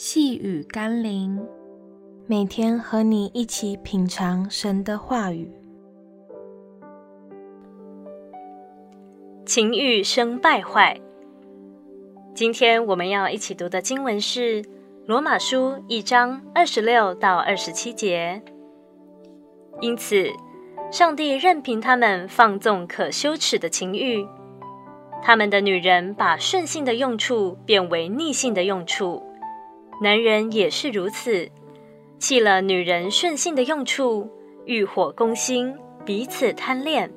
细雨甘霖，每天和你一起品尝神的话语。情欲生败坏。今天我们要一起读的经文是《罗马书》一章二十六到二十七节。因此，上帝任凭他们放纵可羞耻的情欲，他们的女人把顺性的用处变为逆性的用处。男人也是如此，弃了女人顺性的用处，欲火攻心，彼此贪恋。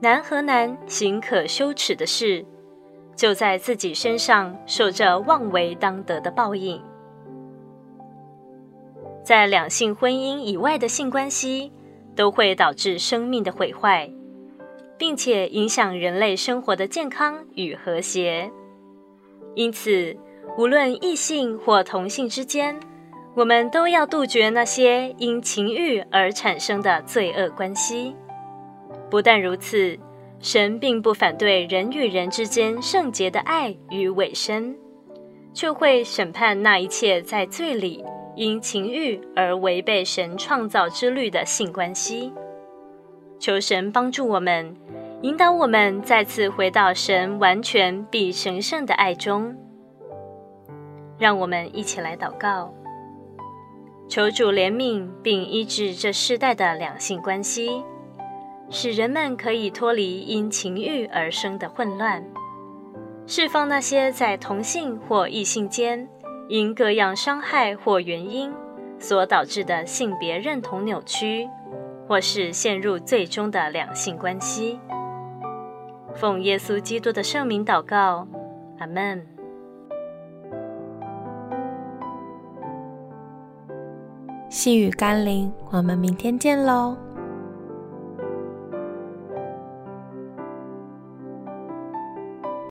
男和男行可羞耻的事，就在自己身上受着妄为当得的报应。在两性婚姻以外的性关系，都会导致生命的毁坏，并且影响人类生活的健康与和谐。因此，无论异性或同性之间，我们都要杜绝那些因情欲而产生的罪恶关系。不但如此，神并不反对人与人之间圣洁的爱与委身，却会审判那一切在罪里因情欲而违背神创造之律的性关系。求神帮助我们，引导我们再次回到神完全并神圣的爱中。让我们一起来祷告，求主怜悯并医治这世代的两性关系，使人们可以脱离因情欲而生的混乱，释放那些在同性或异性间因各样伤害或原因所导致的性别认同扭曲，或是陷入最终的两性关系。奉耶稣基督的圣名祷告，阿门。细雨甘霖，我们明天见喽。